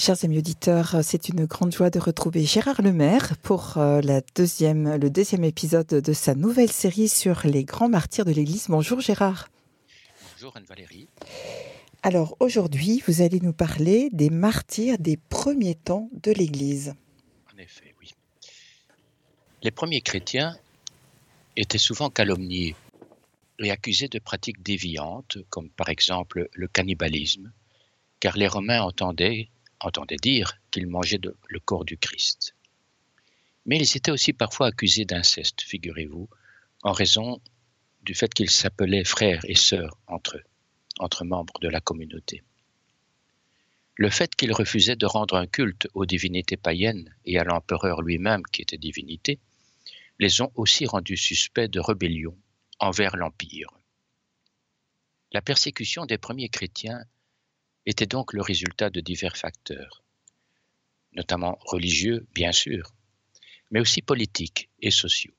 Chers amis auditeurs, c'est une grande joie de retrouver Gérard Lemaire pour euh, la deuxième, le deuxième épisode de sa nouvelle série sur les grands martyrs de l'Église. Bonjour Gérard. Bonjour Anne-Valérie. Alors aujourd'hui, vous allez nous parler des martyrs des premiers temps de l'Église. En effet, oui. Les premiers chrétiens étaient souvent calomniés et accusés de pratiques déviantes, comme par exemple le cannibalisme, car les Romains entendaient entendait dire qu'ils mangeaient le corps du Christ. Mais ils étaient aussi parfois accusés d'inceste, figurez-vous, en raison du fait qu'ils s'appelaient frères et sœurs entre eux, entre membres de la communauté. Le fait qu'ils refusaient de rendre un culte aux divinités païennes et à l'empereur lui-même qui était divinité, les ont aussi rendus suspects de rébellion envers l'Empire. La persécution des premiers chrétiens était donc le résultat de divers facteurs, notamment religieux, bien sûr, mais aussi politiques et sociaux.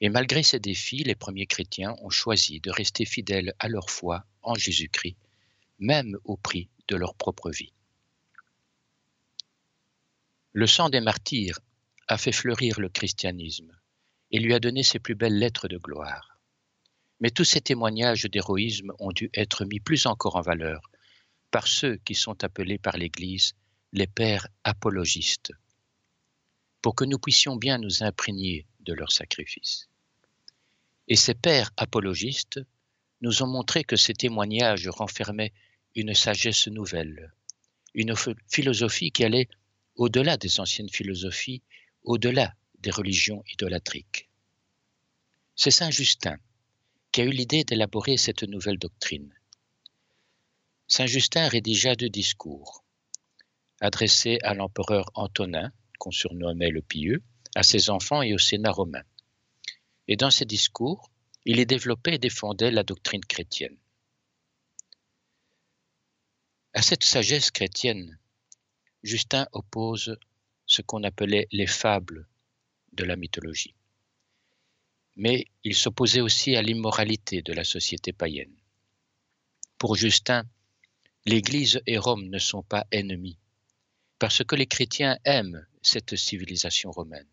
Et malgré ces défis, les premiers chrétiens ont choisi de rester fidèles à leur foi en Jésus-Christ, même au prix de leur propre vie. Le sang des martyrs a fait fleurir le christianisme et lui a donné ses plus belles lettres de gloire. Mais tous ces témoignages d'héroïsme ont dû être mis plus encore en valeur par ceux qui sont appelés par l'Église les pères apologistes, pour que nous puissions bien nous imprégner de leur sacrifice. Et ces pères apologistes nous ont montré que ces témoignages renfermaient une sagesse nouvelle, une philosophie qui allait au-delà des anciennes philosophies, au-delà des religions idolatriques. C'est Saint Justin qui a eu l'idée d'élaborer cette nouvelle doctrine. Saint Justin rédigea deux discours, adressés à l'empereur Antonin, qu'on surnommait le Pieux, à ses enfants et au Sénat romain. Et dans ces discours, il y développait et défendait la doctrine chrétienne. À cette sagesse chrétienne, Justin oppose ce qu'on appelait les fables de la mythologie. Mais il s'opposait aussi à l'immoralité de la société païenne. Pour Justin, l'Église et Rome ne sont pas ennemis, parce que les chrétiens aiment cette civilisation romaine.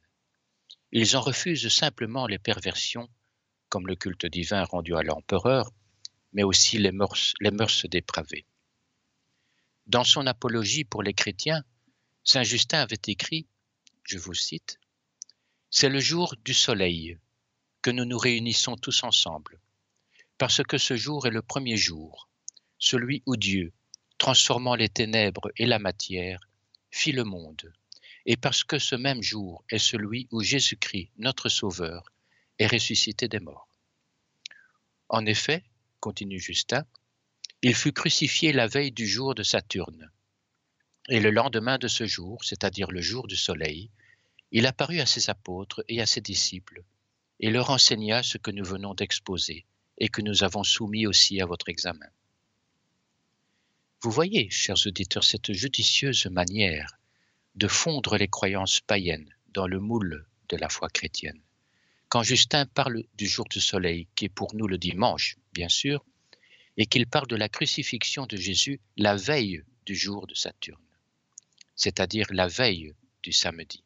Ils en refusent simplement les perversions, comme le culte divin rendu à l'empereur, mais aussi les mœurs, dépravées. Dans son apologie pour les chrétiens, Saint Justin avait écrit, je vous cite, C'est le jour du soleil que nous nous réunissons tous ensemble, parce que ce jour est le premier jour, celui où Dieu, transformant les ténèbres et la matière, fit le monde, et parce que ce même jour est celui où Jésus-Christ, notre Sauveur, est ressuscité des morts. En effet, continue Justin, il fut crucifié la veille du jour de Saturne. Et le lendemain de ce jour, c'est-à-dire le jour du soleil, il apparut à ses apôtres et à ses disciples, et leur enseigna ce que nous venons d'exposer, et que nous avons soumis aussi à votre examen. Vous voyez, chers auditeurs, cette judicieuse manière de fondre les croyances païennes dans le moule de la foi chrétienne. Quand Justin parle du jour du soleil, qui est pour nous le dimanche, bien sûr, et qu'il parle de la crucifixion de Jésus la veille du jour de Saturne, c'est-à-dire la veille du samedi.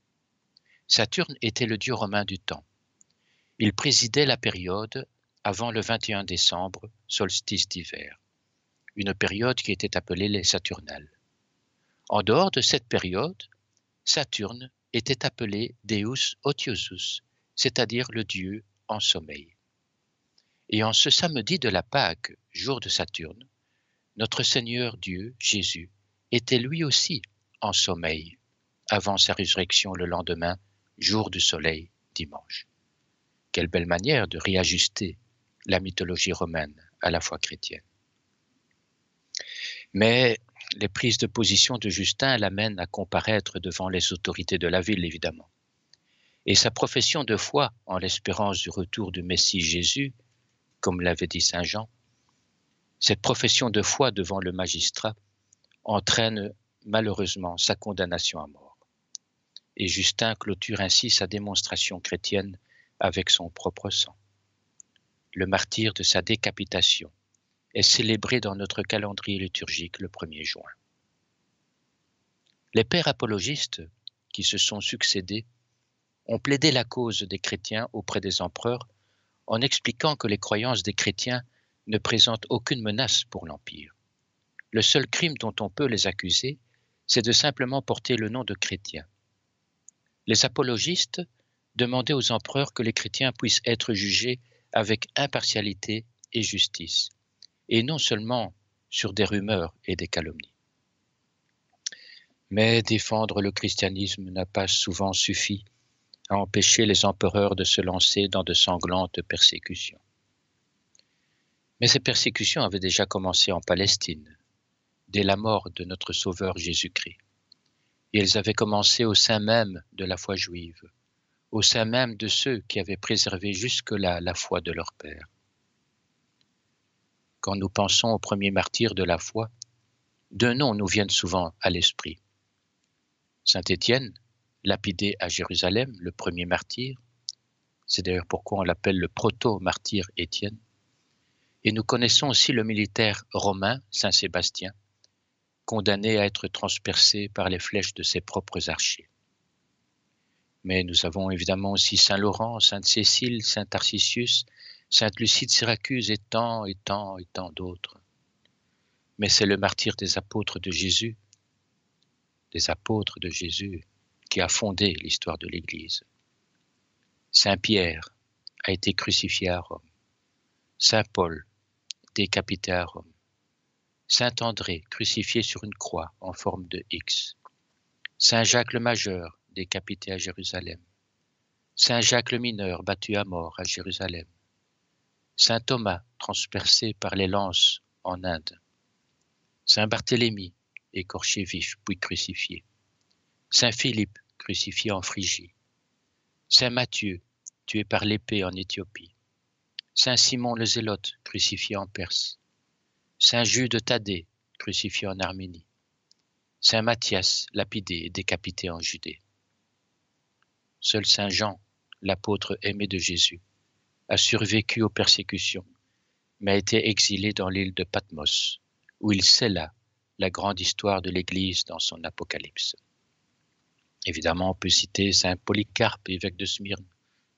Saturne était le dieu romain du temps. Il présidait la période avant le 21 décembre, solstice d'hiver une période qui était appelée les Saturnales. En dehors de cette période, Saturne était appelé Deus otiosus, c'est-à-dire le Dieu en sommeil. Et en ce samedi de la Pâque, jour de Saturne, notre Seigneur Dieu, Jésus, était lui aussi en sommeil, avant sa résurrection le lendemain, jour du soleil, dimanche. Quelle belle manière de réajuster la mythologie romaine à la foi chrétienne. Mais les prises de position de Justin l'amènent à comparaître devant les autorités de la ville, évidemment. Et sa profession de foi en l'espérance du retour du Messie Jésus, comme l'avait dit Saint Jean, cette profession de foi devant le magistrat entraîne malheureusement sa condamnation à mort. Et Justin clôture ainsi sa démonstration chrétienne avec son propre sang. Le martyr de sa décapitation est célébré dans notre calendrier liturgique le 1er juin. Les pères apologistes qui se sont succédés ont plaidé la cause des chrétiens auprès des empereurs en expliquant que les croyances des chrétiens ne présentent aucune menace pour l'Empire. Le seul crime dont on peut les accuser, c'est de simplement porter le nom de chrétiens. Les apologistes demandaient aux empereurs que les chrétiens puissent être jugés avec impartialité et justice, et non seulement sur des rumeurs et des calomnies. Mais défendre le christianisme n'a pas souvent suffi à empêcher les empereurs de se lancer dans de sanglantes persécutions. Mais ces persécutions avaient déjà commencé en Palestine, dès la mort de notre Sauveur Jésus-Christ. Et elles avaient commencé au sein même de la foi juive, au sein même de ceux qui avaient préservé jusque-là la foi de leur Père. Quand nous pensons aux premiers martyrs de la foi, deux noms nous viennent souvent à l'esprit. Saint Étienne, lapidé à Jérusalem, le premier martyr. C'est d'ailleurs pourquoi on l'appelle le proto-martyr Étienne. Et nous connaissons aussi le militaire romain, Saint Sébastien, condamné à être transpercé par les flèches de ses propres archers. Mais nous avons évidemment aussi Saint Laurent, Sainte Cécile, Saint Tarcisius, Sainte Lucie de Syracuse et tant et tant et tant d'autres. Mais c'est le martyr des apôtres de Jésus, des apôtres de Jésus, qui a fondé l'histoire de l'Église. Saint Pierre a été crucifié à Rome. Saint Paul, décapité à Rome. Saint André, crucifié sur une croix en forme de X. Saint Jacques le Majeur, décapité à Jérusalem. Saint Jacques le Mineur, battu à mort à Jérusalem. Saint Thomas, transpercé par les lances en Inde. Saint Barthélemy, écorché vif puis crucifié. Saint Philippe, crucifié en Phrygie. Saint Matthieu, tué par l'épée en Éthiopie. Saint Simon le Zélote, crucifié en Perse. Saint Jude Thaddée, crucifié en Arménie. Saint Matthias, lapidé et décapité en Judée. Seul Saint Jean, l'apôtre aimé de Jésus, a survécu aux persécutions, mais a été exilé dans l'île de Patmos, où il scella la grande histoire de l'Église dans son Apocalypse. Évidemment, on peut citer Saint Polycarpe, évêque de Smyrne,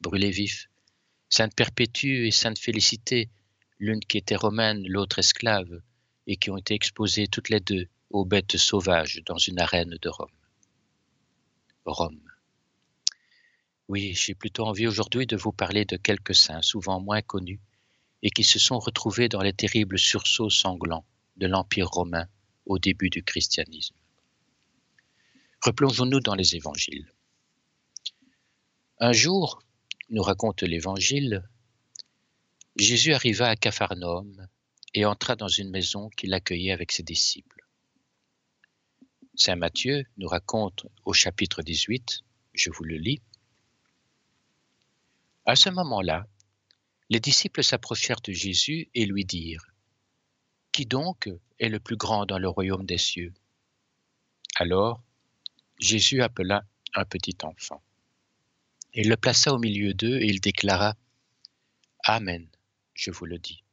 brûlé vif, Sainte Perpétue et Sainte Félicité, l'une qui était romaine, l'autre esclave, et qui ont été exposées toutes les deux aux bêtes sauvages dans une arène de Rome. Rome. Oui, j'ai plutôt envie aujourd'hui de vous parler de quelques saints souvent moins connus et qui se sont retrouvés dans les terribles sursauts sanglants de l'Empire romain au début du christianisme. Replongeons-nous dans les évangiles. Un jour, nous raconte l'évangile, Jésus arriva à Capharnaüm et entra dans une maison qu'il accueillait avec ses disciples. Saint Matthieu nous raconte au chapitre 18, je vous le lis, À ce moment-là, les disciples s'approchèrent de Jésus et lui dirent, Qui donc est le plus grand dans le royaume des cieux? Alors Jésus appela un petit enfant. Il le plaça au milieu d'eux et il déclara Amen, je vous le dis.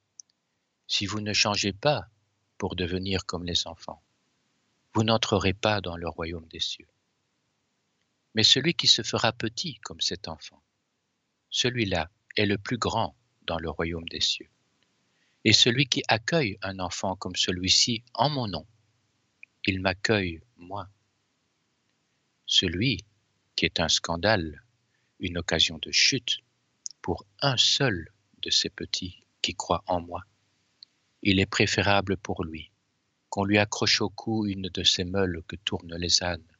Si vous ne changez pas pour devenir comme les enfants, vous n'entrerez pas dans le royaume des cieux. Mais celui qui se fera petit comme cet enfant, celui-là est le plus grand dans le royaume des cieux. Et celui qui accueille un enfant comme celui-ci en mon nom, il m'accueille moi celui qui est un scandale, une occasion de chute pour un seul de ces petits qui croient en moi. Il est préférable pour lui qu'on lui accroche au cou une de ces meules que tournent les ânes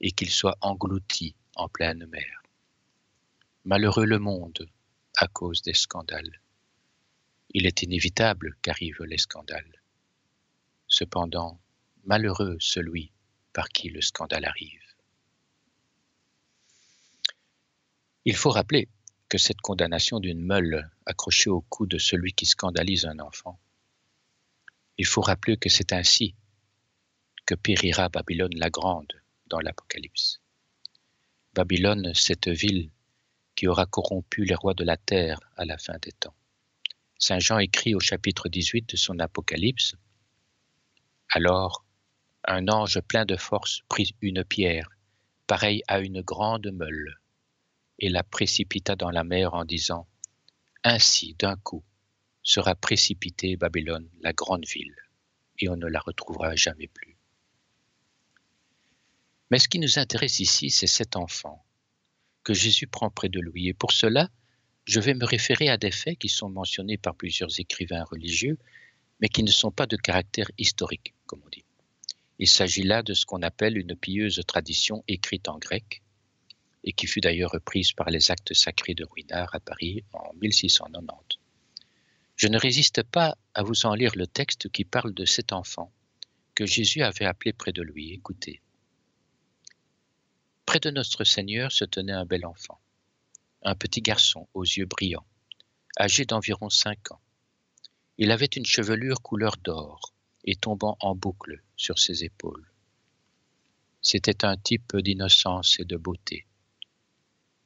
et qu'il soit englouti en pleine mer. Malheureux le monde à cause des scandales. Il est inévitable qu'arrivent les scandales. Cependant, malheureux celui par qui le scandale arrive. Il faut rappeler que cette condamnation d'une meule accrochée au cou de celui qui scandalise un enfant, il faut rappeler que c'est ainsi que périra Babylone la Grande dans l'Apocalypse. Babylone, cette ville qui aura corrompu les rois de la terre à la fin des temps. Saint Jean écrit au chapitre 18 de son Apocalypse, Alors un ange plein de force prit une pierre, pareille à une grande meule, et la précipita dans la mer en disant Ainsi, d'un coup, sera précipitée Babylone, la grande ville, et on ne la retrouvera jamais plus. Mais ce qui nous intéresse ici, c'est cet enfant que Jésus prend près de lui. Et pour cela, je vais me référer à des faits qui sont mentionnés par plusieurs écrivains religieux, mais qui ne sont pas de caractère historique, comme on dit. Il s'agit là de ce qu'on appelle une pieuse tradition écrite en grec, et qui fut d'ailleurs reprise par les actes sacrés de Ruinart à Paris en 1690. Je ne résiste pas à vous en lire le texte qui parle de cet enfant que Jésus avait appelé près de lui. Écoutez. Près de notre Seigneur se tenait un bel enfant, un petit garçon aux yeux brillants, âgé d'environ cinq ans. Il avait une chevelure couleur d'or et tombant en boucle sur ses épaules. C'était un type d'innocence et de beauté.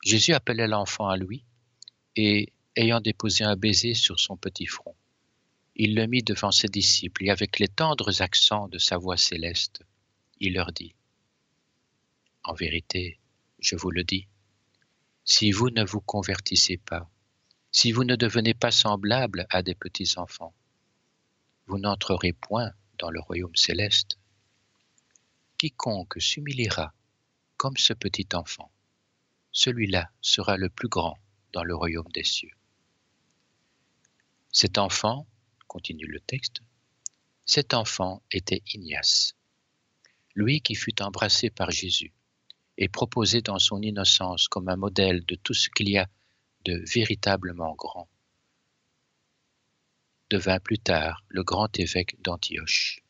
Jésus appelait l'enfant à lui et, ayant déposé un baiser sur son petit front, il le mit devant ses disciples et avec les tendres accents de sa voix céleste, il leur dit En vérité, je vous le dis, si vous ne vous convertissez pas, si vous ne devenez pas semblables à des petits enfants, vous n'entrerez point dans le royaume céleste. Quiconque s'humiliera comme ce petit enfant celui-là sera le plus grand dans le royaume des cieux. Cet enfant, continue le texte, cet enfant était Ignace, lui qui fut embrassé par Jésus et proposé dans son innocence comme un modèle de tout ce qu'il y a de véritablement grand, devint plus tard le grand évêque d'Antioche,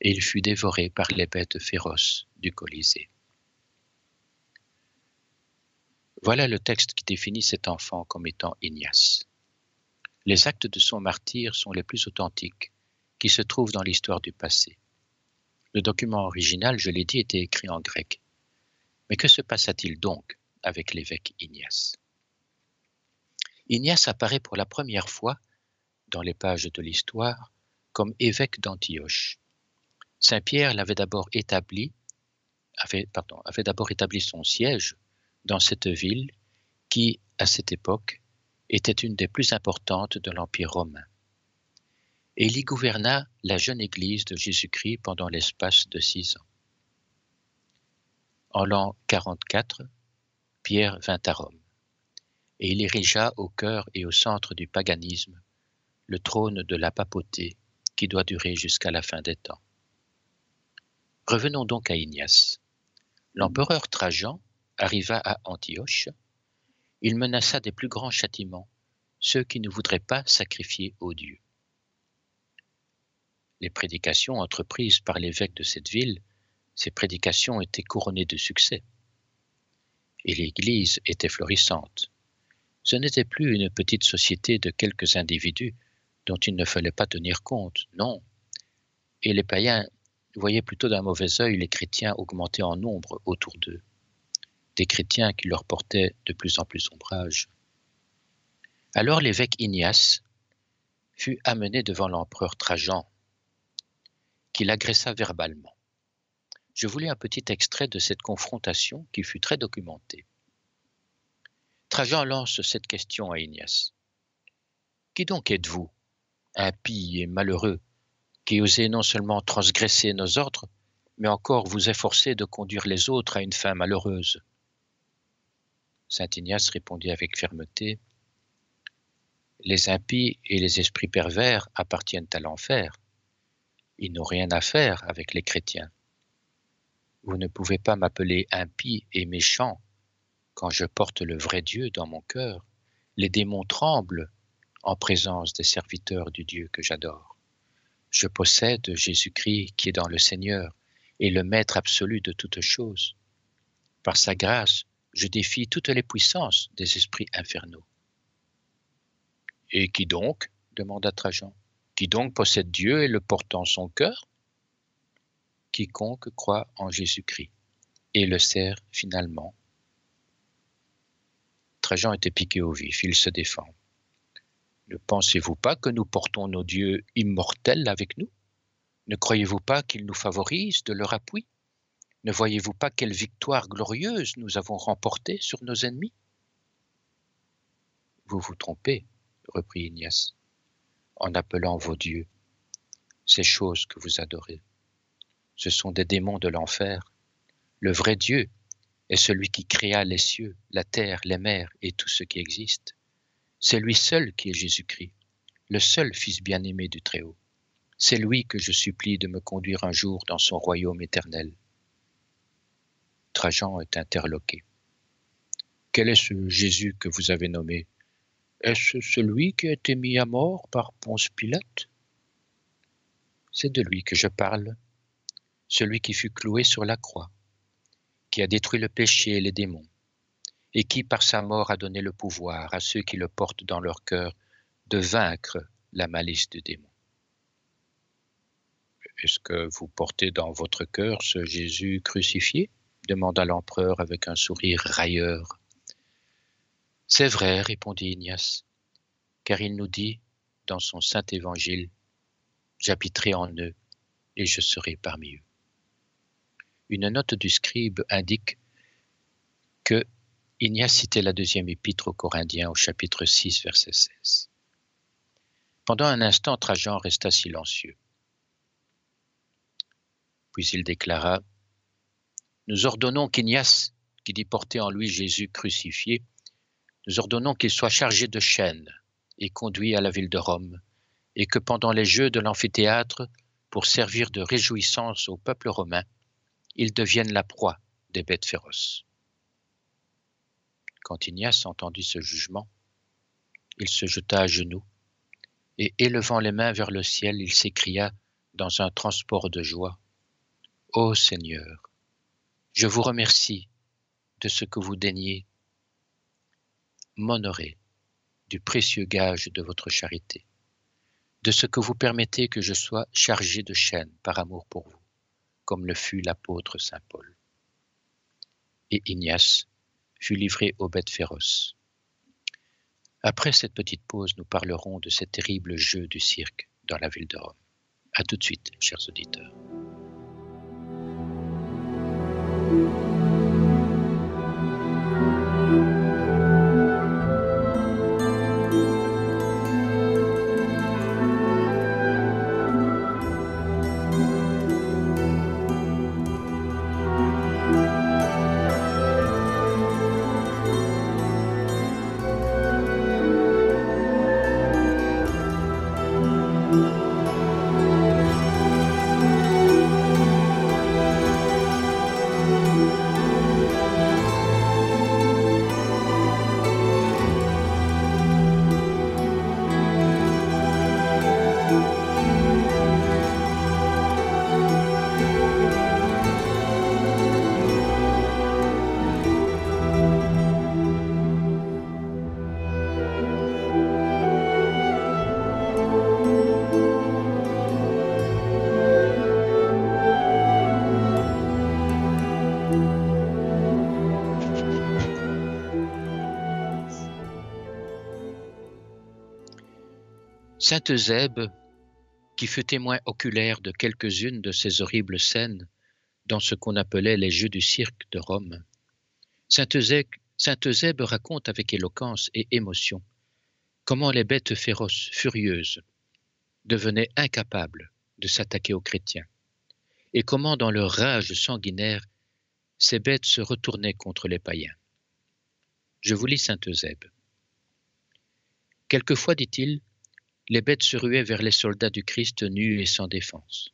et il fut dévoré par les bêtes féroces du Colisée. Voilà le texte qui définit cet enfant comme étant Ignace. Les actes de son martyr sont les plus authentiques qui se trouvent dans l'histoire du passé. Le document original, je l'ai dit, était écrit en grec. Mais que se passa-t-il donc avec l'évêque Ignace? Ignace apparaît pour la première fois dans les pages de l'histoire comme évêque d'Antioche. Saint Pierre l'avait d'abord établi, avait, d'abord établi son siège dans cette ville qui, à cette époque, était une des plus importantes de l'Empire romain. Et il y gouverna la jeune Église de Jésus-Christ pendant l'espace de six ans. En l'an 44, Pierre vint à Rome, et il érigea au cœur et au centre du paganisme le trône de la papauté qui doit durer jusqu'à la fin des temps. Revenons donc à Ignace. L'empereur Trajan arriva à Antioche, il menaça des plus grands châtiments ceux qui ne voudraient pas sacrifier aux dieux. Les prédications entreprises par l'évêque de cette ville, ces prédications étaient couronnées de succès. Et l'Église était florissante. Ce n'était plus une petite société de quelques individus dont il ne fallait pas tenir compte, non. Et les païens voyaient plutôt d'un mauvais œil les chrétiens augmenter en nombre autour d'eux des chrétiens qui leur portaient de plus en plus ombrage. Alors l'évêque Ignace fut amené devant l'empereur Trajan, qui l'agressa verbalement. Je voulais un petit extrait de cette confrontation qui fut très documentée. Trajan lance cette question à Ignace. Qui donc êtes-vous, impie et malheureux, qui osez non seulement transgresser nos ordres, mais encore vous efforcer de conduire les autres à une fin malheureuse? Saint Ignace répondit avec fermeté Les impies et les esprits pervers appartiennent à l'enfer. Ils n'ont rien à faire avec les chrétiens. Vous ne pouvez pas m'appeler impie et méchant quand je porte le vrai Dieu dans mon cœur. Les démons tremblent en présence des serviteurs du Dieu que j'adore. Je possède Jésus-Christ qui est dans le Seigneur et le Maître absolu de toutes choses. Par sa grâce, je défie toutes les puissances des esprits infernaux. Et qui donc? demanda Trajan. Qui donc possède Dieu et le porte en son cœur? Quiconque croit en Jésus-Christ et le sert finalement. Trajan était piqué au vif, il se défend. Ne pensez-vous pas que nous portons nos dieux immortels avec nous? Ne croyez-vous pas qu'il nous favorise de leur appui? Ne voyez-vous pas quelle victoire glorieuse nous avons remportée sur nos ennemis? Vous vous trompez, reprit Ignace, en appelant vos dieux, ces choses que vous adorez. Ce sont des démons de l'enfer. Le vrai Dieu est celui qui créa les cieux, la terre, les mers et tout ce qui existe. C'est lui seul qui est Jésus-Christ, le seul Fils bien-aimé du Très-Haut. C'est lui que je supplie de me conduire un jour dans son royaume éternel. Trajan est interloqué. Quel est ce Jésus que vous avez nommé? Est-ce celui qui a été mis à mort par Ponce Pilate? C'est de lui que je parle, celui qui fut cloué sur la croix, qui a détruit le péché et les démons, et qui par sa mort a donné le pouvoir à ceux qui le portent dans leur cœur de vaincre la malice du démon. Est-ce que vous portez dans votre cœur ce Jésus crucifié? demanda l'empereur avec un sourire railleur. C'est vrai, répondit Ignace, car il nous dit dans son saint évangile J'habiterai en eux et je serai parmi eux. Une note du scribe indique que Ignace citait la deuxième épître aux Corinthiens au chapitre 6, verset 16. Pendant un instant, Trajan resta silencieux. Puis il déclara Nous ordonnons qu'Ignace, qui dit porter en lui Jésus crucifié, nous ordonnons qu'il soit chargé de chaînes et conduit à la ville de Rome, et que pendant les jeux de l'amphithéâtre, pour servir de réjouissance au peuple romain, il devienne la proie des bêtes féroces. Quand Ignace entendit ce jugement, il se jeta à genoux, et élevant les mains vers le ciel, il s'écria dans un transport de joie Ô Seigneur, je vous remercie de ce que vous daignez m'honorer du précieux gage de votre charité, de ce que vous permettez que je sois chargé de chaînes par amour pour vous, comme le fut l'apôtre Saint Paul. Et Ignace fut livré aux bêtes féroces. Après cette petite pause, nous parlerons de ces terribles jeux du cirque dans la ville de Rome. À tout de suite, chers auditeurs. Saint Eusèbe, qui fut témoin oculaire de quelques-unes de ces horribles scènes dans ce qu'on appelait les Jeux du cirque de Rome, Saint Eusèbe, raconte avec éloquence et émotion comment les bêtes féroces, furieuses, devenaient incapables de s'attaquer aux chrétiens, et comment dans leur rage sanguinaire, ces bêtes se retournaient contre les païens. Je vous lis Saint Eusèbe. Quelquefois, dit-il, les bêtes se ruaient vers les soldats du Christ nus et sans défense.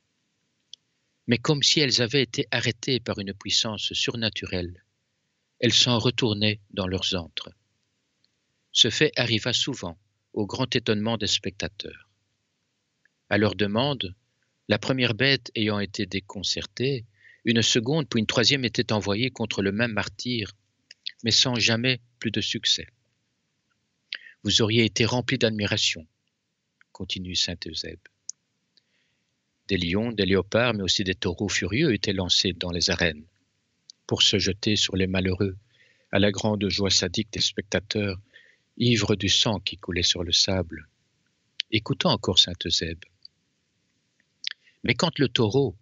Mais comme si elles avaient été arrêtées par une puissance surnaturelle, elles s'en retournaient dans leurs antres. Ce fait arriva souvent, au grand étonnement des spectateurs. À leur demande, la première bête ayant été déconcertée, une seconde puis une troisième était envoyée contre le même martyr, mais sans jamais plus de succès. Vous auriez été rempli d'admiration, continue Saint Eusèbe. Des lions, des léopards, mais aussi des taureaux furieux étaient lancés dans les arènes pour se jeter sur les malheureux, à la grande joie sadique des spectateurs, ivres du sang qui coulait sur le sable. Écoutons encore Saint Eusèbe. Mais quand le taureau,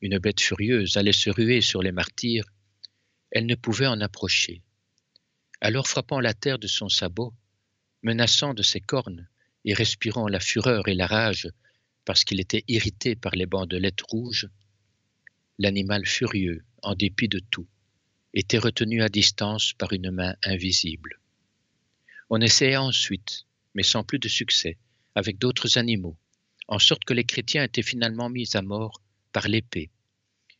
une bête furieuse, allait se ruer sur les martyrs, elle ne pouvait en approcher. Alors frappant la terre de son sabot, menaçant de ses cornes et respirant la fureur et la rage parce qu'il était irrité par les bandelettes rouges, l'animal furieux, en dépit de tout, était retenu à distance par une main invisible. On essaya ensuite, mais sans plus de succès, avec d'autres animaux, en sorte que les chrétiens étaient finalement mis à mort par l'épée,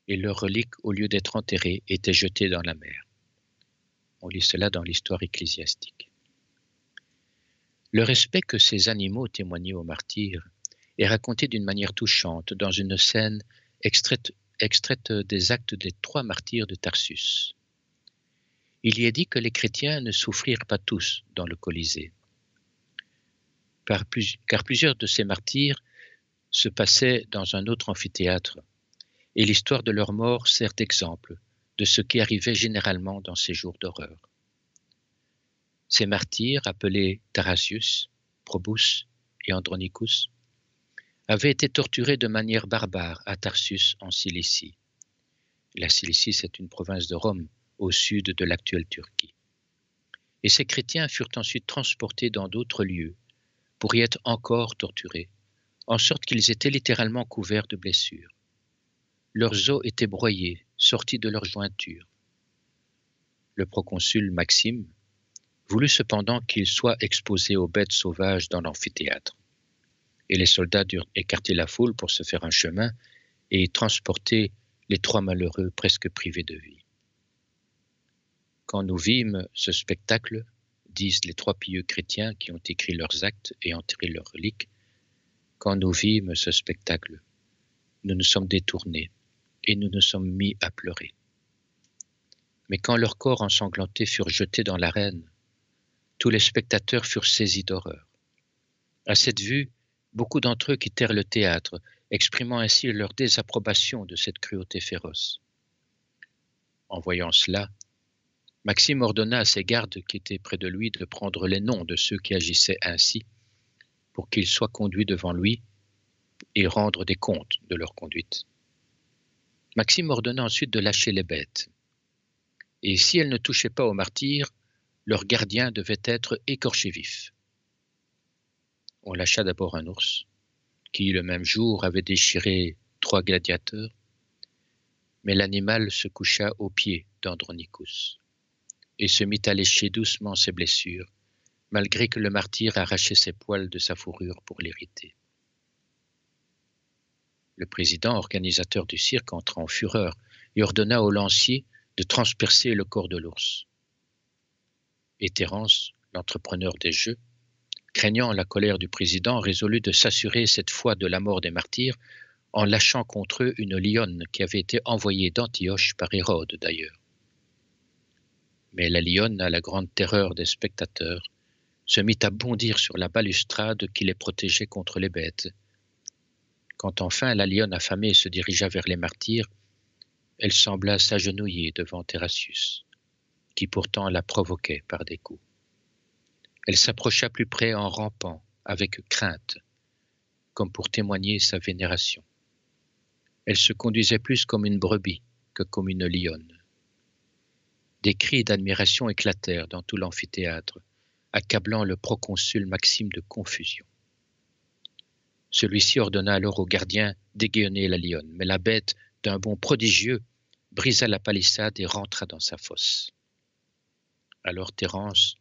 et leurs reliques, au lieu d'être enterrées, étaient jetées dans la mer. On lit cela dans l'histoire ecclésiastique. Le respect que ces animaux témoignaient aux martyrs est raconté d'une manière touchante dans une scène extraite, des actes des trois martyrs de Tarsus. Il y est dit que les chrétiens ne souffrirent pas tous dans le Colisée, car plusieurs de ces martyrs se passaient dans un autre amphithéâtre, et l'histoire de leur mort sert d'exemple de ce qui arrivait généralement dans ces jours d'horreur. Ces martyrs, appelés Tarasius, Probus et Andronicus, avaient été torturés de manière barbare à Tarsus en Cilicie. La Cilicie, c'est une province de Rome au sud de l'actuelle Turquie. Et ces chrétiens furent ensuite transportés dans d'autres lieux pour y être encore torturés, en sorte qu'ils étaient littéralement couverts de blessures. Leurs os étaient broyés, sortis de leurs jointures. Le proconsul Maxime voulut cependant qu'ils soient exposés aux bêtes sauvages dans l'amphithéâtre. Et les soldats durent écarter la foule pour se faire un chemin et transporter les trois malheureux presque privés de vie. Quand nous vîmes ce spectacle, disent les trois pieux chrétiens qui ont écrit leurs actes et enterré leurs reliques, quand nous vîmes ce spectacle, nous nous sommes détournés et nous nous sommes mis à pleurer. Mais quand leurs corps ensanglantés furent jetés dans l'arène, tous les spectateurs furent saisis d'horreur. À cette vue, beaucoup d'entre eux quittèrent le théâtre, exprimant ainsi leur désapprobation de cette cruauté féroce. En voyant cela, Maxime ordonna à ses gardes qui étaient près de lui de prendre les noms de ceux qui agissaient ainsi, pour qu'ils soient conduits devant lui et rendre des comptes de leur conduite. Maxime ordonna ensuite de lâcher les bêtes. Et si elles ne touchaient pas aux martyrs, leur gardien devait être écorché vif. On lâcha d'abord un ours, qui le même jour avait déchiré trois gladiateurs, mais l'animal se coucha aux pieds d'Andronicus et se mit à lécher doucement ses blessures, malgré que le martyr arrachait ses poils de sa fourrure pour l'irriter. Le président organisateur du cirque entra en fureur et ordonna au lancier de transpercer le corps de l'ours. Et Thérence, l'entrepreneur des jeux, craignant la colère du président, résolut de s'assurer cette fois de la mort des martyrs en lâchant contre eux une lionne qui avait été envoyée d'Antioche par Hérode d'ailleurs. Mais la lionne, à la grande terreur des spectateurs, se mit à bondir sur la balustrade qui les protégeait contre les bêtes quand enfin la lionne affamée se dirigea vers les martyrs, elle sembla s'agenouiller devant Terrasius, qui pourtant la provoquait par des coups. Elle s'approcha plus près en rampant, avec crainte, comme pour témoigner sa vénération. Elle se conduisait plus comme une brebis que comme une lionne. Des cris d'admiration éclatèrent dans tout l'amphithéâtre, accablant le proconsul Maxime de confusion. Celui-ci ordonna alors au gardien d'égayonner la lionne, mais la bête, d'un bond prodigieux, brisa la palissade et rentra dans sa fosse. Alors Thérence,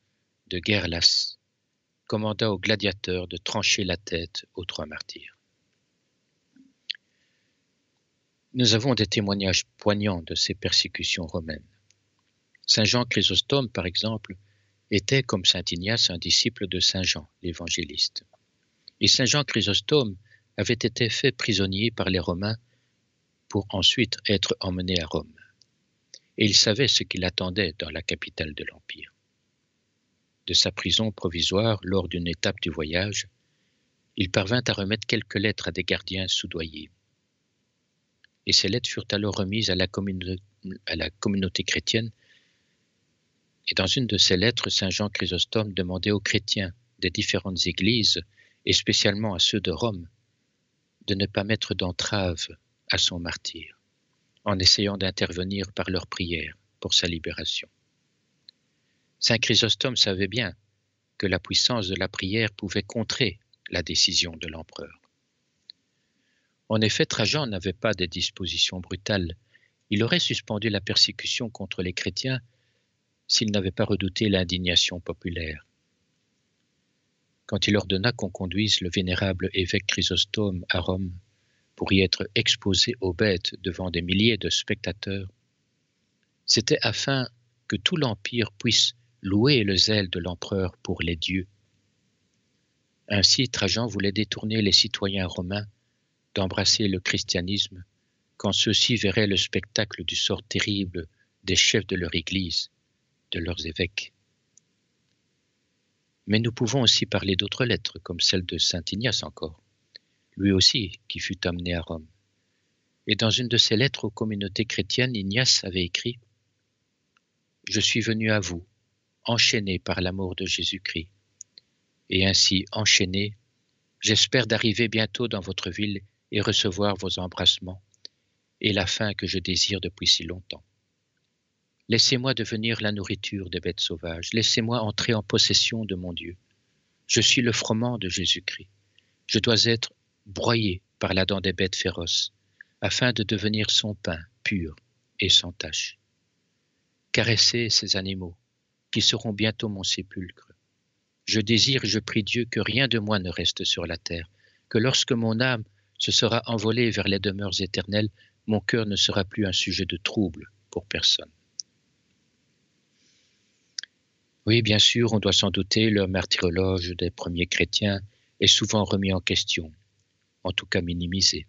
de guerre lasse, commanda aux gladiateurs de trancher la tête aux trois martyrs. Nous avons des témoignages poignants de ces persécutions romaines. Saint Jean Chrysostome, par exemple, était, comme Saint Ignace, un disciple de Saint Jean, l'évangéliste. Et Saint Jean Chrysostome avait été fait prisonnier par les Romains pour ensuite être emmené à Rome. Et il savait ce qui l'attendait dans la capitale de l'Empire. De sa prison provisoire, lors d'une étape du voyage, il parvint à remettre quelques lettres à des gardiens soudoyés. Et ces lettres furent alors remises à la, à la communauté chrétienne. Et dans une de ces lettres, Saint Jean Chrysostome demandait aux chrétiens des différentes églises et spécialement à ceux de Rome, de ne pas mettre d'entrave à son martyr, en essayant d'intervenir par leur prière pour sa libération. Saint Chrysostome savait bien que la puissance de la prière pouvait contrer la décision de l'empereur. En effet, Trajan n'avait pas des dispositions brutales. Il aurait suspendu la persécution contre les chrétiens s'il n'avait pas redouté l'indignation populaire. Quand il ordonna qu'on conduise le vénérable évêque Chrysostome à Rome pour y être exposé aux bêtes devant des milliers de spectateurs, c'était afin que tout l'Empire puisse louer le zèle de l'empereur pour les dieux. Ainsi, Trajan voulait détourner les citoyens romains d'embrasser le christianisme quand ceux-ci verraient le spectacle du sort terrible des chefs de leur Église, de leurs évêques. Mais nous pouvons aussi parler d'autres lettres, comme celle de Saint Ignace encore, lui aussi qui fut amené à Rome. Et dans une de ses lettres aux communautés chrétiennes, Ignace avait écrit Je suis venu à vous, enchaîné par l'amour de Jésus-Christ. Et ainsi enchaîné, j'espère d'arriver bientôt dans votre ville et recevoir vos embrassements et la fin que je désire depuis si longtemps. Laissez-moi devenir la nourriture des bêtes sauvages, laissez-moi entrer en possession de mon Dieu. Je suis le froment de Jésus-Christ. Je dois être broyé par la dent des bêtes féroces, afin de devenir son pain pur et sans tache. Caressez ces animaux, qui seront bientôt mon sépulcre. Je désire, je prie Dieu, que rien de moi ne reste sur la terre, que lorsque mon âme se sera envolée vers les demeures éternelles, mon cœur ne sera plus un sujet de trouble pour personne. Oui, bien sûr, on doit s'en douter, le martyrologe des premiers chrétiens est souvent remis en question, en tout cas minimisé.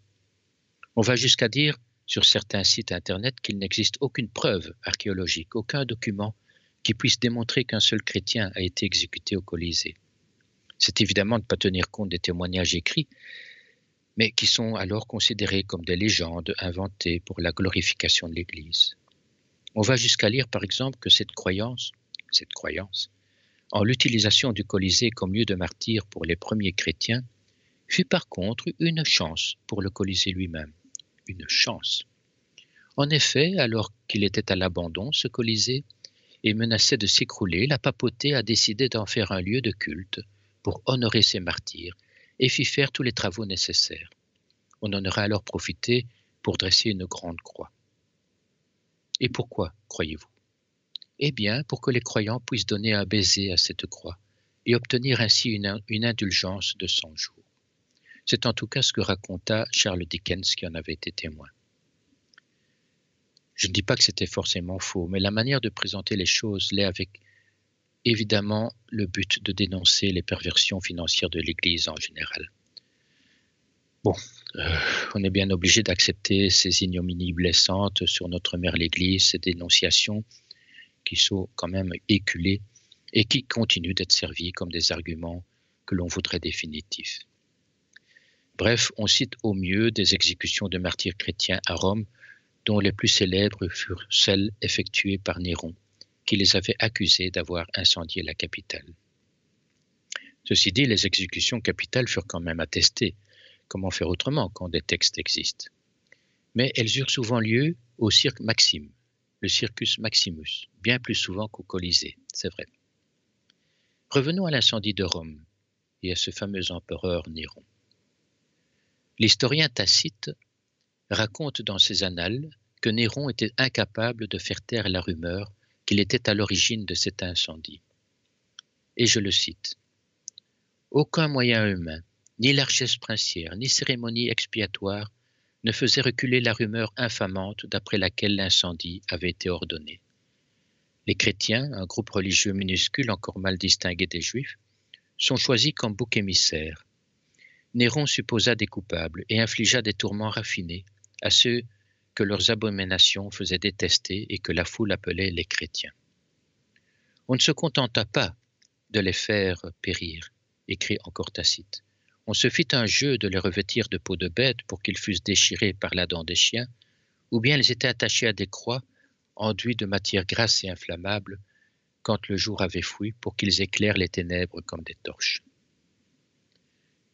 On va jusqu'à dire sur certains sites internet qu'il n'existe aucune preuve archéologique, aucun document qui puisse démontrer qu'un seul chrétien a été exécuté au Colisée. C'est évidemment de ne pas tenir compte des témoignages écrits, mais qui sont alors considérés comme des légendes inventées pour la glorification de l'Église. On va jusqu'à lire par exemple que cette croyance, cette croyance, en l'utilisation du Colisée comme lieu de martyr pour les premiers chrétiens, fut par contre une chance pour le Colisée lui-même. Une chance. En effet, alors qu'il était à l'abandon, ce Colisée, et menaçait de s'écrouler, la papauté a décidé d'en faire un lieu de culte pour honorer ses martyrs et fit faire tous les travaux nécessaires. On en aura alors profité pour dresser une grande croix. Et pourquoi, croyez-vous? Eh bien, pour que les croyants puissent donner un baiser à cette croix et obtenir ainsi une, une indulgence de 100 jours. C'est en tout cas ce que raconta Charles Dickens qui en avait été témoin. Je ne dis pas que c'était forcément faux, mais la manière de présenter les choses l'est avec évidemment le but de dénoncer les perversions financières de l'Église en général. Bon, euh, on est bien obligé d'accepter ces ignominies blessantes sur notre mère l'Église, ces dénonciations qui sont quand même éculées et qui continuent d'être servies comme des arguments que l'on voudrait définitifs. Bref, on cite au mieux des exécutions de martyrs chrétiens à Rome dont les plus célèbres furent celles effectuées par Néron, qui les avait accusés d'avoir incendié la capitale. Ceci dit, les exécutions capitales furent quand même attestées. Comment faire autrement quand des textes existent? Mais elles eurent souvent lieu au cirque Maxime, le Circus Maximus, bien plus souvent qu'au Colisée, c'est vrai. Revenons à l'incendie de Rome et à ce fameux empereur Néron. L'historien Tacite raconte dans ses annales que Néron était incapable de faire taire la rumeur qu'il était à l'origine de cet incendie. Et je le cite. Aucun moyen humain, ni largesse princière, ni cérémonie expiatoire ne faisait reculer la rumeur infamante d'après laquelle l'incendie avait été ordonné. Les chrétiens, un groupe religieux minuscule encore mal distingué des juifs, sont choisis comme bouc émissaires. Néron supposa des coupables et infligea des tourments raffinés à ceux que leurs abominations faisaient détester et que la foule appelait les chrétiens. On ne se contenta pas de les faire périr, écrit encore Tacite. On se fit un jeu de les revêtir de peau de bête pour qu'ils fussent déchirés par la dent des chiens, ou bien ils étaient attachés à des croix enduits de matière grasse et inflammable quand le jour avait fui pour qu'ils éclairent les ténèbres comme des torches.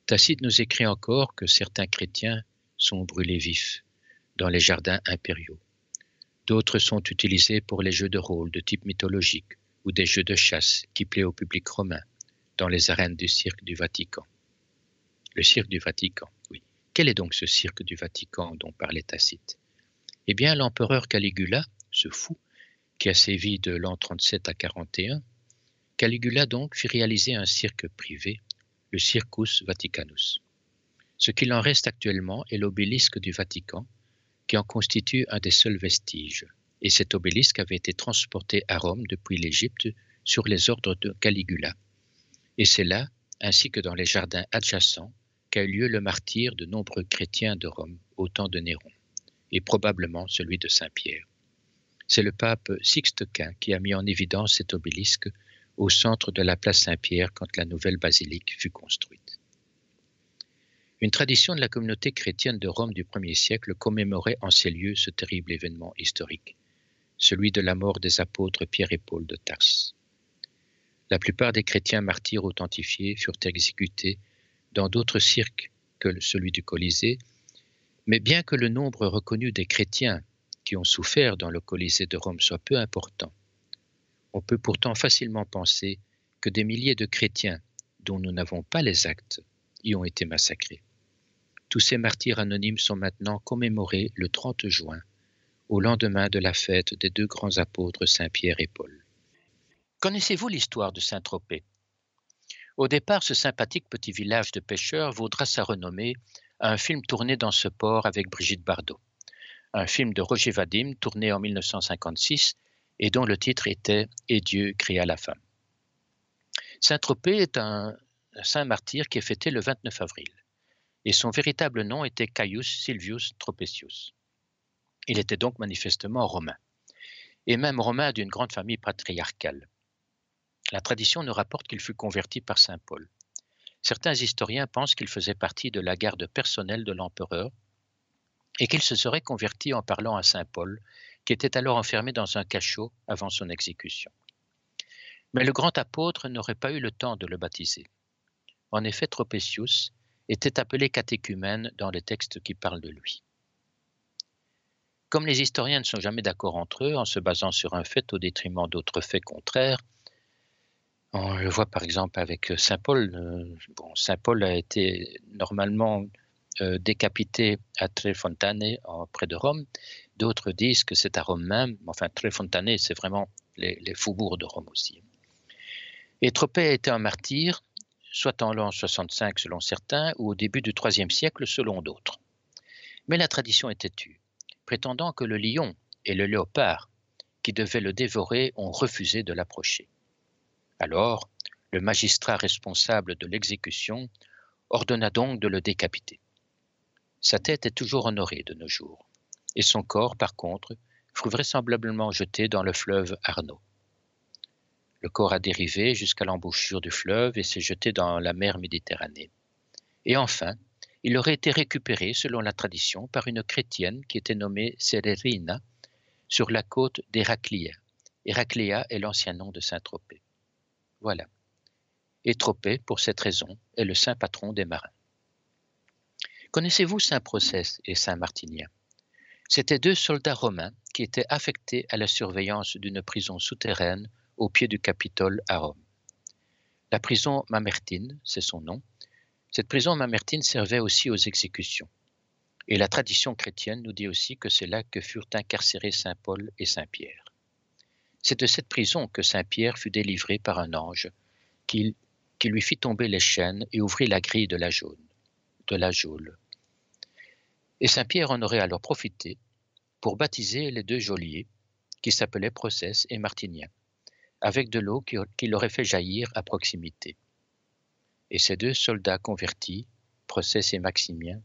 Tacite nous écrit encore que certains chrétiens sont brûlés vifs dans les jardins impériaux. D'autres sont utilisés pour les jeux de rôle de type mythologique ou des jeux de chasse qui plaient au public romain dans les arènes du cirque du Vatican. Le cirque du Vatican, oui. Quel est donc ce cirque du Vatican dont parlait Tacite? Eh bien, l'empereur Caligula, ce fou, qui a sévi de l'an 37 à 41, Caligula donc fit réaliser un cirque privé, le Circus Vaticanus. Ce qu'il en reste actuellement est l'obélisque du Vatican, qui en constitue un des seuls vestiges, et cet obélisque avait été transporté à Rome depuis l'Égypte sur les ordres de Caligula. Et c'est là, ainsi que dans les jardins adjacents, qu'a eu lieu le martyre de nombreux chrétiens de Rome au temps de Néron, et probablement celui de Saint-Pierre. C'est le pape Sixte Quint qui a mis en évidence cet obélisque au centre de la place Saint-Pierre quand la nouvelle basilique fut construite. Une tradition de la communauté chrétienne de Rome du Ier siècle commémorait en ces lieux ce terrible événement historique, celui de la mort des apôtres Pierre et Paul de Tarse. La plupart des chrétiens martyrs authentifiés furent exécutés dans d'autres cirques que celui du Colisée, mais bien que le nombre reconnu des chrétiens qui ont souffert dans le Colisée de Rome soit peu important, on peut pourtant facilement penser que des milliers de chrétiens dont nous n'avons pas les actes y ont été massacrés. Tous ces martyrs anonymes sont maintenant commémorés le 30 juin, au lendemain de la fête des deux grands apôtres Saint Pierre et Paul. Connaissez-vous l'histoire de Saint-Tropez Au départ, ce sympathique petit village de pêcheurs vaudra sa renommée à un film tourné dans ce port avec Brigitte Bardot. Un film de Roger Vadim tourné en 1956 et dont le titre était Et Dieu créa la femme. Saint-Tropez est un saint martyr qui est fêté le 29 avril et son véritable nom était Caius Silvius Tropesius. Il était donc manifestement romain, et même romain d'une grande famille patriarcale. La tradition nous rapporte qu'il fut converti par saint Paul. Certains historiens pensent qu'il faisait partie de la garde personnelle de l'empereur et qu'il se serait converti en parlant à saint Paul, qui était alors enfermé dans un cachot avant son exécution. Mais le grand apôtre n'aurait pas eu le temps de le baptiser. En effet, Tropesius était appelé catéchumène dans les textes qui parlent de lui. Comme les historiens ne sont jamais d'accord entre eux en se basant sur un fait au détriment d'autres faits contraires, on le voit par exemple avec Saint Paul. Euh, bon, Saint Paul a été normalement euh, décapité à Trefontane, près de Rome. D'autres disent que c'est à Rome même. Enfin, Trefontane, c'est vraiment les, faubourgs de Rome aussi. Et Tropez a été un martyr soit en l'an 65 selon certains, ou au début du IIIe siècle selon d'autres. Mais la tradition était tue, prétendant que le lion et le léopard qui devaient le dévorer ont refusé de l'approcher. Alors, le magistrat responsable de l'exécution ordonna donc de le décapiter. Sa tête est toujours honorée de nos jours, et son corps, par contre, fut vraisemblablement jeté dans le fleuve Arnaud. Le corps a dérivé jusqu'à l'embouchure du fleuve et s'est jeté dans la mer Méditerranée. Et enfin, il aurait été récupéré, selon la tradition, par une chrétienne qui était nommée Sererina sur la côte d'Héraclea. Héracléa est l'ancien nom de Saint-Tropez. Voilà. Et Tropez, pour cette raison, est le saint patron des marins. Connaissez-vous Saint Procès et Saint Martinien? C'étaient deux soldats romains qui étaient affectés à la surveillance d'une prison souterraine au pied du Capitole à Rome. La prison Mamertine, c'est son nom, cette prison Mamertine servait aussi aux exécutions. Et la tradition chrétienne nous dit aussi que c'est là que furent incarcérés Saint Paul et Saint Pierre. C'est de cette prison que Saint Pierre fut délivré par un ange qui, lui fit tomber les chaînes et ouvrit la grille de la jaune, de la geôle. Et Saint Pierre en aurait alors profité pour baptiser les deux geôliers qui s'appelaient Procès et Martinien avec de l'eau qu'il aurait fait jaillir à proximité. Et ces deux soldats convertis, Procès et Maximien,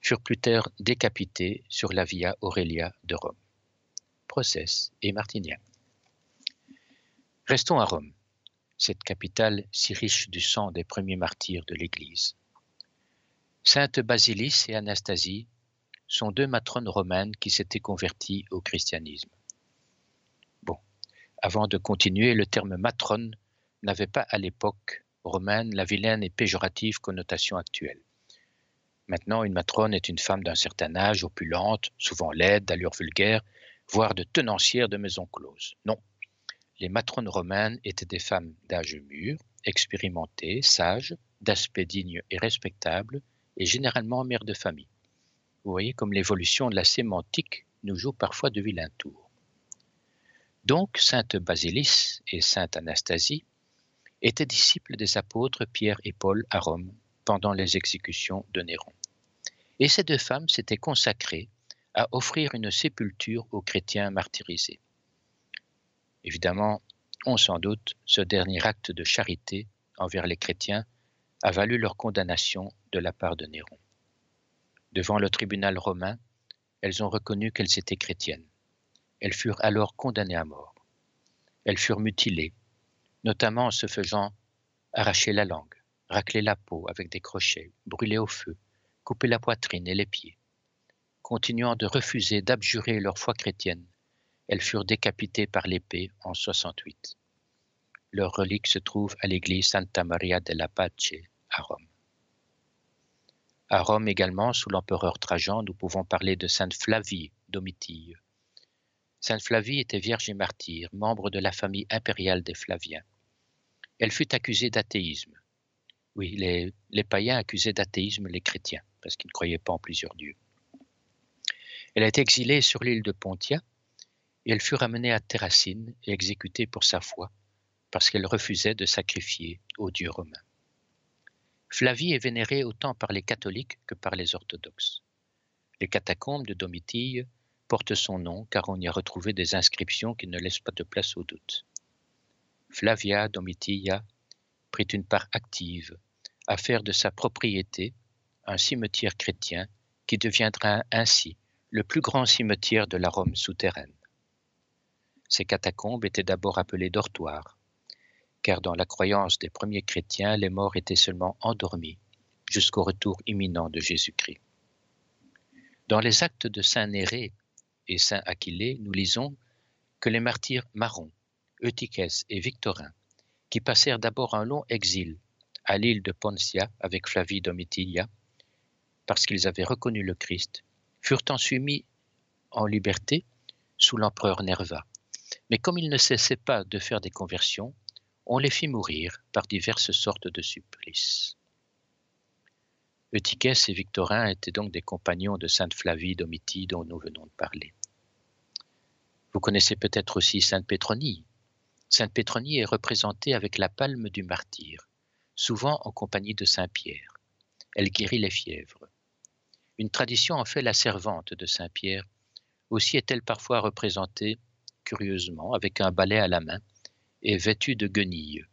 furent plus tard décapités sur la Via Aurelia de Rome. Procès et Martinien. Restons à Rome, cette capitale si riche du sang des premiers martyrs de l'Église. Sainte Basilis et Anastasie sont deux matrones romaines qui s'étaient converties au christianisme. Avant de continuer, le terme matrone n'avait pas à l'époque romaine la vilaine et péjorative connotation actuelle. Maintenant, une matrone est une femme d'un certain âge, opulente, souvent laide, d'allure vulgaire, voire de tenancière de maison close. Non. Les matrones romaines étaient des femmes d'âge mûr, expérimentées, sages, d'aspect digne et respectable, et généralement mères de famille. Vous voyez comme l'évolution de la sémantique nous joue parfois de vilains tours. Donc, sainte Basilis et sainte Anastasie étaient disciples des apôtres Pierre et Paul à Rome pendant les exécutions de Néron. Et ces deux femmes s'étaient consacrées à offrir une sépulture aux chrétiens martyrisés. Évidemment, on s'en doute, ce dernier acte de charité envers les chrétiens a valu leur condamnation de la part de Néron. Devant le tribunal romain, elles ont reconnu qu'elles étaient chrétiennes. Elles furent alors condamnées à mort. Elles furent mutilées, notamment en se faisant arracher la langue, racler la peau avec des crochets, brûler au feu, couper la poitrine et les pieds. Continuant de refuser d'abjurer leur foi chrétienne, elles furent décapitées par l'épée en 68. Leur relique se trouve à l'église Santa Maria della Pace à Rome. À Rome également, sous l'empereur Trajan, nous pouvons parler de Sainte Flavie Domitille. Sainte Flavie était vierge et martyre, membre de la famille impériale des Flaviens. Elle fut accusée d'athéisme. Oui, les, païens accusaient d'athéisme les chrétiens, parce qu'ils ne croyaient pas en plusieurs dieux. Elle a été exilée sur l'île de Pontia, et elle fut ramenée à Terracine et exécutée pour sa foi, parce qu'elle refusait de sacrifier aux dieux romains. Flavie est vénérée autant par les catholiques que par les orthodoxes. Les catacombes de Domitille portent son nom car on y a retrouvé des inscriptions qui ne laissent pas de place au doute. Flavia Domitilla prit une part active à faire de sa propriété un cimetière chrétien qui deviendra ainsi le plus grand cimetière de la Rome souterraine. Ces catacombes étaient d'abord appelées dortoirs, car dans la croyance des premiers chrétiens, les morts étaient seulement endormis jusqu'au retour imminent de Jésus-Christ. Dans les actes de Saint Néré et Saint Aquilée, nous lisons que les martyrs marrons, Eutychès et Victorin, qui passèrent d'abord un long exil à l'île de Poncia avec Flavie Domitilla, parce qu'ils avaient reconnu le Christ, furent ensuite mis en liberté sous l'empereur Nerva. Mais comme ils ne cessaient pas de faire des conversions, on les fit mourir par diverses sortes de supplices. Eutychès et Victorin étaient donc des compagnons de sainte Flavie Domitie dont nous venons de parler. Vous connaissez peut-être aussi sainte Pétronie. Sainte Pétronie est représentée avec la palme du martyr, souvent en compagnie de saint Pierre. Elle guérit les fièvres. Une tradition en fait la servante de saint Pierre. Aussi est-elle parfois représentée, curieusement, avec un balai à la main, est vêtu de guenilles.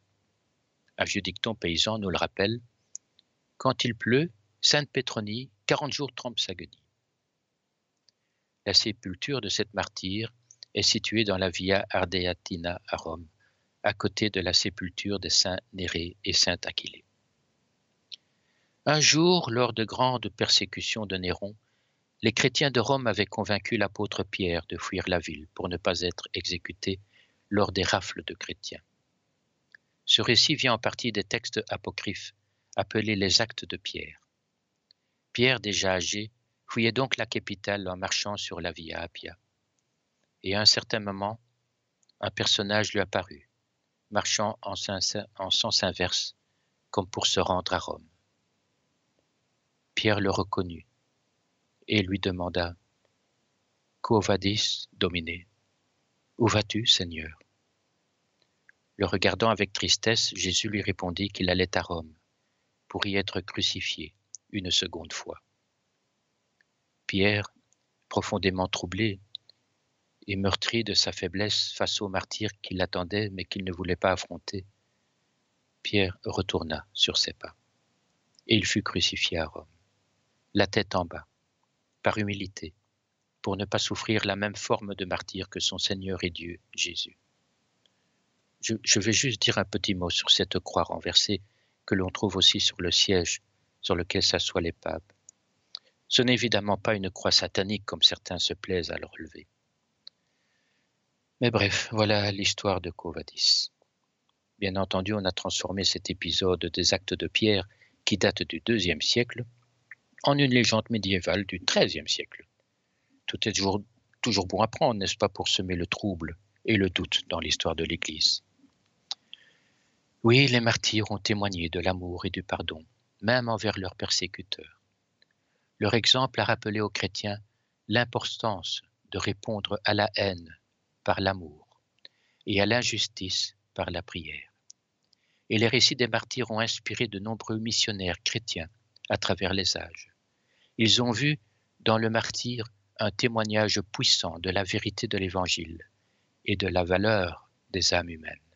Un vieux dicton paysan nous le rappelle. Quand il pleut, Sainte Pétronie, quarante jours trempe sa guenille. La sépulture de cette martyre est située dans la Via Ardeatina à Rome, à côté de la sépulture des saints Néré et saint Aquilée. Un jour, lors de grandes persécutions de Néron, les chrétiens de Rome avaient convaincu l'apôtre Pierre de fuir la ville pour ne pas être exécuté lors des rafles de chrétiens. Ce récit vient en partie des textes apocryphes, appelés les actes de Pierre. Pierre, déjà âgé, fouillait donc la capitale en marchant sur la Via Appia. Et à un certain moment, un personnage lui apparut, marchant en sens inverse, comme pour se rendre à Rome. Pierre le reconnut et lui demanda Quo vadis, Domine? Où vas-tu, Seigneur? Le regardant avec tristesse, Jésus lui répondit qu'il allait à Rome pour y être crucifié une seconde fois. Pierre, profondément troublé et meurtri de sa faiblesse face au martyr qui l'attendait mais qu'il ne voulait pas affronter, Pierre retourna sur ses pas et il fut crucifié à Rome, la tête en bas, par humilité, pour ne pas souffrir la même forme de martyr que son Seigneur et Dieu, Jésus. Je, vais juste dire un petit mot sur cette croix renversée que l'on trouve aussi sur le siège sur lequel s'assoient les papes. Ce n'est évidemment pas une croix satanique comme certains se plaisent à le relever. Mais bref, voilà l'histoire de Covadis. Bien entendu, on a transformé cet épisode des actes de Pierre, qui date du IIe siècle, en une légende médiévale du XIIIe siècle. Tout est toujours, toujours bon à prendre, n'est-ce pas, pour semer le trouble et le doute dans l'histoire de l'Église. Oui, les martyrs ont témoigné de l'amour et du pardon, même envers leurs persécuteurs. Leur exemple a rappelé aux chrétiens l'importance de répondre à la haine par l'amour et à l'injustice par la prière. Et les récits des martyrs ont inspiré de nombreux missionnaires chrétiens à travers les âges. Ils ont vu dans le martyr un témoignage puissant de la vérité de l'Évangile et de la valeur des âmes humaines.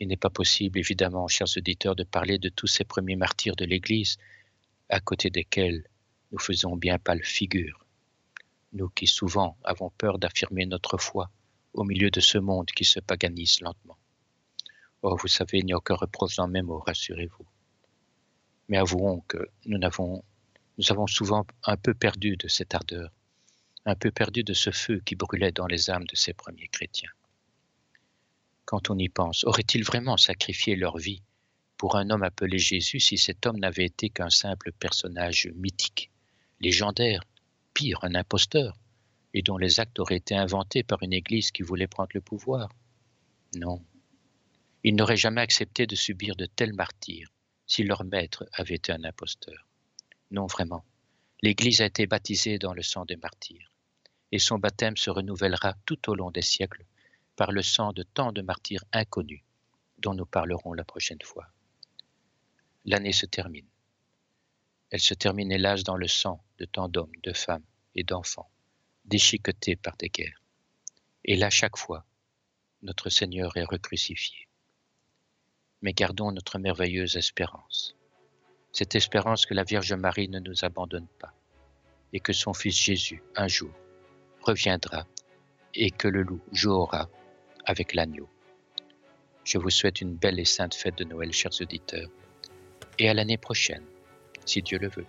Il n'est pas possible, évidemment, chers auditeurs, de parler de tous ces premiers martyrs de l'Église, à côté desquels nous faisons bien pâle figure, nous qui souvent avons peur d'affirmer notre foi au milieu de ce monde qui se paganise lentement. Oh, vous savez, il n'y a aucun reproche dans mes mots, rassurez-vous. Mais avouons que nous avons, nous avons souvent un peu perdu de cette ardeur, un peu perdu de ce feu qui brûlait dans les âmes de ces premiers chrétiens quand on y pense. Auraient-ils vraiment sacrifié leur vie pour un homme appelé Jésus si cet homme n'avait été qu'un simple personnage mythique, légendaire, pire, un imposteur, et dont les actes auraient été inventés par une Église qui voulait prendre le pouvoir? Non. Ils n'auraient jamais accepté de subir de tels martyrs si leur maître avait été un imposteur. Non, vraiment. L'Église a été baptisée dans le sang des martyrs, et son baptême se renouvellera tout au long des siècles par le sang de tant de martyrs inconnus dont nous parlerons la prochaine fois. L'année se termine. Elle se termine hélas dans le sang de tant d'hommes, de femmes et d'enfants, déchiquetés par des guerres. Et là, chaque fois, notre Seigneur est recrucifié. Mais gardons notre merveilleuse espérance, cette espérance que la Vierge Marie ne nous abandonne pas, et que son Fils Jésus, un jour, reviendra, et que le loup jouera avec l'agneau. Je vous souhaite une belle et sainte fête de Noël, chers auditeurs, et à l'année prochaine, si Dieu le veut.